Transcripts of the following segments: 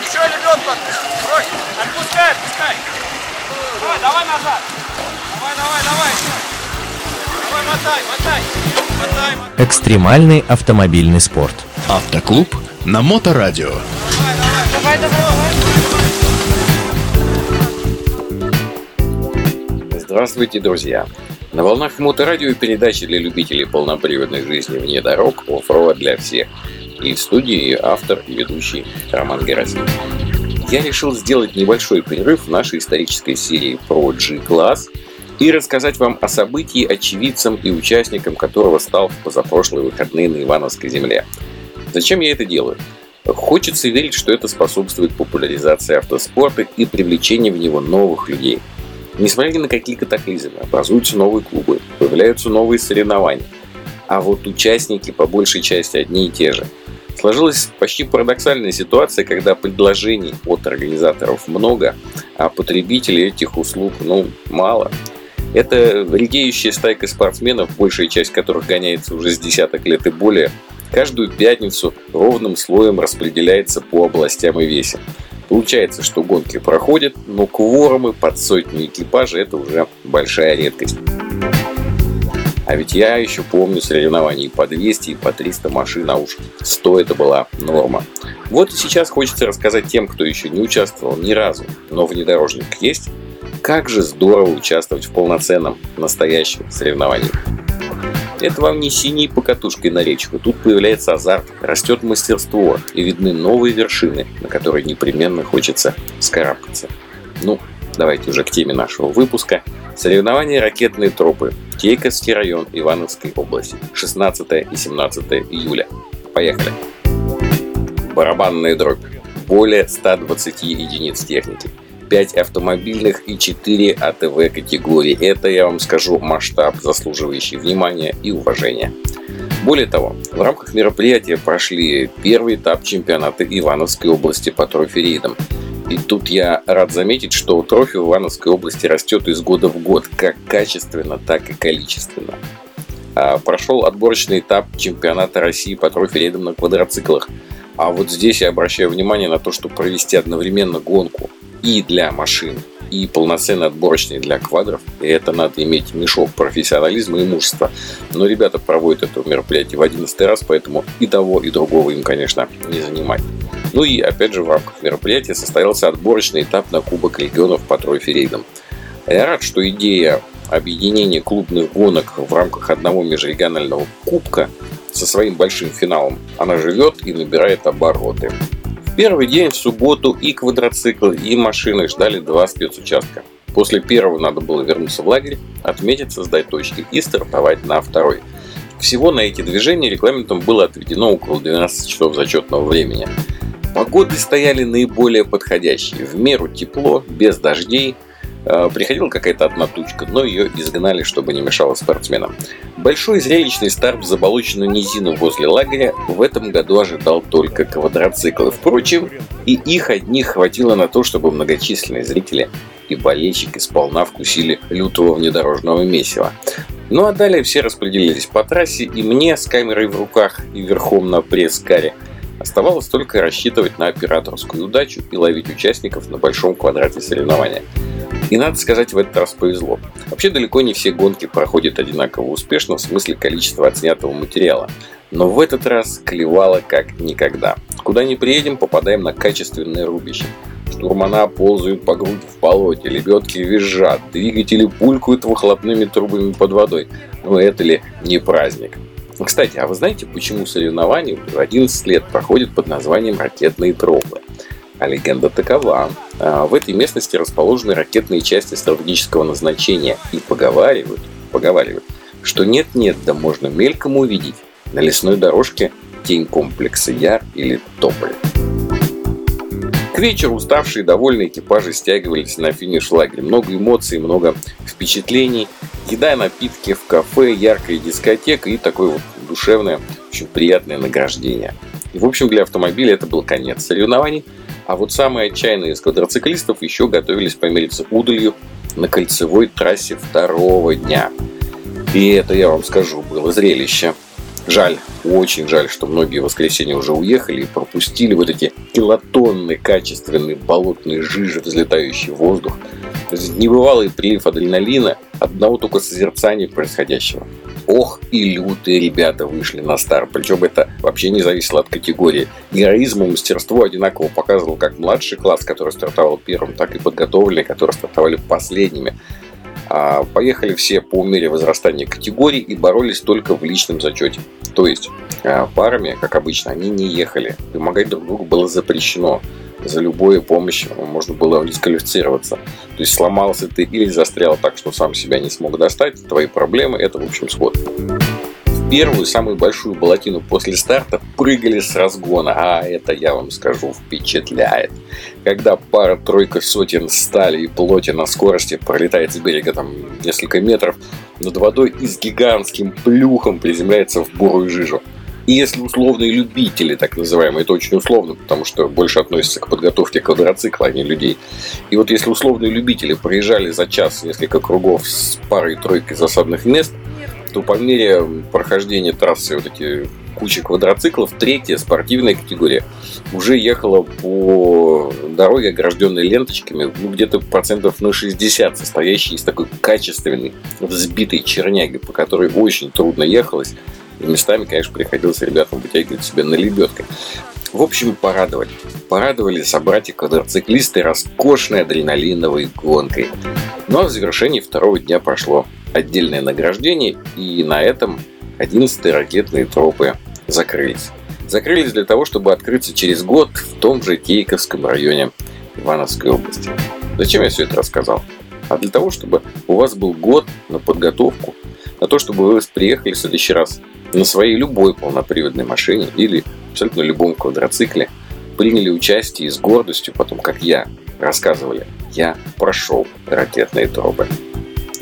Еще лебедку отпусти. Отпускай, отпускай. Давай, давай назад. Давай, давай, давай. Давай, мотай, мотай. Мотай, мотай. Экстремальный автомобильный спорт. Автоклуб на Моторадио. Давай, давай, давай. Здравствуйте, друзья! На волнах Моторадио передачи для любителей полноприводной жизни вне дорог off-road для всех. И в студии автор и ведущий Роман Герасимов. Я решил сделать небольшой перерыв в нашей исторической серии про G-класс и рассказать вам о событии, очевидцам и участникам которого стал в позапрошлые выходные на Ивановской земле. Зачем я это делаю? Хочется верить, что это способствует популяризации автоспорта и привлечению в него новых людей – Несмотря на какие катаклизмы, образуются новые клубы, появляются новые соревнования. А вот участники по большей части одни и те же. Сложилась почти парадоксальная ситуация, когда предложений от организаторов много, а потребителей этих услуг, ну, мало. Это редеющая стайка спортсменов, большая часть которых гоняется уже с десяток лет и более, каждую пятницу ровным слоем распределяется по областям и весям. Получается, что гонки проходят, но кворумы под сотню экипажей – это уже большая редкость. А ведь я еще помню соревнований по 200 и по 300 машин, а уж 100 это была норма. Вот и сейчас хочется рассказать тем, кто еще не участвовал ни разу, но внедорожник есть, как же здорово участвовать в полноценном, настоящем соревновании. Это вам не синей покатушкой на речку. Тут появляется азарт, растет мастерство и видны новые вершины, на которые непременно хочется скарабкаться. Ну, давайте уже к теме нашего выпуска. Соревнования «Ракетные тропы». Кейковский район Ивановской области. 16 и 17 июля. Поехали. Барабанная дробь. Более 120 единиц техники. 5 автомобильных и 4 АТВ категории. Это, я вам скажу, масштаб, заслуживающий внимания и уважения. Более того, в рамках мероприятия прошли первый этап чемпионата Ивановской области по трофи-рейдам. И тут я рад заметить, что трофи в Ивановской области растет из года в год, как качественно, так и количественно. А прошел отборочный этап чемпионата России по трофи-рейдам на квадроциклах. А вот здесь я обращаю внимание на то, что провести одновременно гонку и для машин, и полноценный отборочный для квадров. И это надо иметь мешок профессионализма и мужества. Но ребята проводят это мероприятие в 11 раз, поэтому и того, и другого им, конечно, не занимать. Ну и опять же в рамках мероприятия состоялся отборочный этап на Кубок регионов по тройферейдам. Я рад, что идея объединения клубных гонок в рамках одного межрегионального кубка со своим большим финалом, она живет и набирает обороты первый день в субботу и квадроциклы, и машины ждали два спецучастка. После первого надо было вернуться в лагерь, отметиться, сдать точки и стартовать на второй. Всего на эти движения регламентом было отведено около 12 часов зачетного времени. Погоды стояли наиболее подходящие. В меру тепло, без дождей – Э, приходила какая-то одна тучка, но ее изгнали, чтобы не мешало спортсменам. Большой зрелищный старт в заболоченную низину возле лагеря в этом году ожидал только квадроциклы. Впрочем, и их одних хватило на то, чтобы многочисленные зрители и болельщики сполна вкусили лютого внедорожного месива. Ну а далее все распределились по трассе, и мне с камерой в руках и верхом на пресс-каре оставалось только рассчитывать на операторскую удачу и ловить участников на большом квадрате соревнования. И надо сказать, в этот раз повезло. Вообще далеко не все гонки проходят одинаково успешно в смысле количества отснятого материала. Но в этот раз клевало как никогда. Куда ни приедем, попадаем на качественное рубище. Штурмана ползают по грудь в болоте, лебедки визжат, двигатели пулькают выхлопными трубами под водой. Ну это ли не праздник? Кстати, а вы знаете, почему соревнования в 11 лет проходят под названием «Ракетные тропы»? А легенда такова. А, в этой местности расположены ракетные части стратегического назначения и поговаривают, поговаривают, что нет-нет, да можно мельком увидеть на лесной дорожке тень комплекса Яр или Тополь. К вечеру уставшие и довольные экипажи стягивались на финиш лагеря. Много эмоций, много впечатлений. Еда, напитки в кафе, яркая дискотека и такое вот душевное, очень приятное награждение. И, в общем, для автомобиля это был конец соревнований – а вот самые отчаянные из квадроциклистов еще готовились помериться удалью на кольцевой трассе второго дня. И это, я вам скажу, было зрелище. Жаль, очень жаль, что многие в воскресенье уже уехали и пропустили вот эти килотонны качественные болотные жижи, взлетающие в воздух. Небывалый прилив адреналина, одного только созерцания происходящего. Ох и лютые ребята вышли на старт. Причем это вообще не зависело от категории. Героизм и мастерство одинаково показывал как младший класс, который стартовал первым, так и подготовленные, которые стартовали последними. А поехали все по мере возрастания категорий и боролись только в личном зачете. То есть а, парами, как обычно, они не ехали. Помогать друг другу было запрещено. За любую помощь можно было дисквалифицироваться. То есть сломался ты или застрял так, что сам себя не смог достать, твои проблемы, это в общем сход первую, самую большую болотину после старта прыгали с разгона. А это, я вам скажу, впечатляет. Когда пара-тройка сотен стали и плоти на скорости пролетает с берега там несколько метров над водой и с гигантским плюхом приземляется в бурую жижу. И если условные любители, так называемые, это очень условно, потому что больше относится к подготовке квадроцикла, а не людей. И вот если условные любители проезжали за час несколько кругов с парой-тройкой засадных мест – то по мере прохождения трассы вот эти кучи квадроциклов, третья спортивная категория уже ехала по дороге, огражденной ленточками, ну, где-то процентов на 60, состоящей из такой качественной, взбитой черняги, по которой очень трудно ехалось. Местами, конечно, приходилось ребятам вытягивать себя на лебедкой. В общем, порадовали. Порадовали собратья-квадроциклисты роскошной адреналиновой гонкой. Ну а в завершении второго дня прошло отдельное награждение, и на этом 11-е ракетные тропы закрылись. Закрылись для того, чтобы открыться через год в том же Кейковском районе Ивановской области. Зачем я все это рассказал? А для того, чтобы у вас был год на подготовку, на то, чтобы вы приехали в следующий раз на своей любой полноприводной машине или абсолютно любом квадроцикле, приняли участие и с гордостью, потом, как я, рассказывали, я прошел ракетные тропы.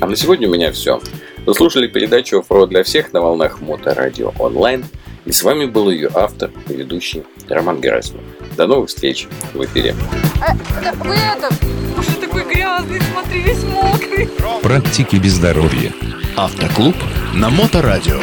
А на сегодня у меня все. Вы слушали передачу «Оффроуд для всех» на волнах Моторадио онлайн. И с вами был ее автор и ведущий Роман Герасимов. До новых встреч в эфире. А, да, вы это, уже такой грязный, смотри, весь мокрый. Практики без здоровья. Автоклуб на Моторадио.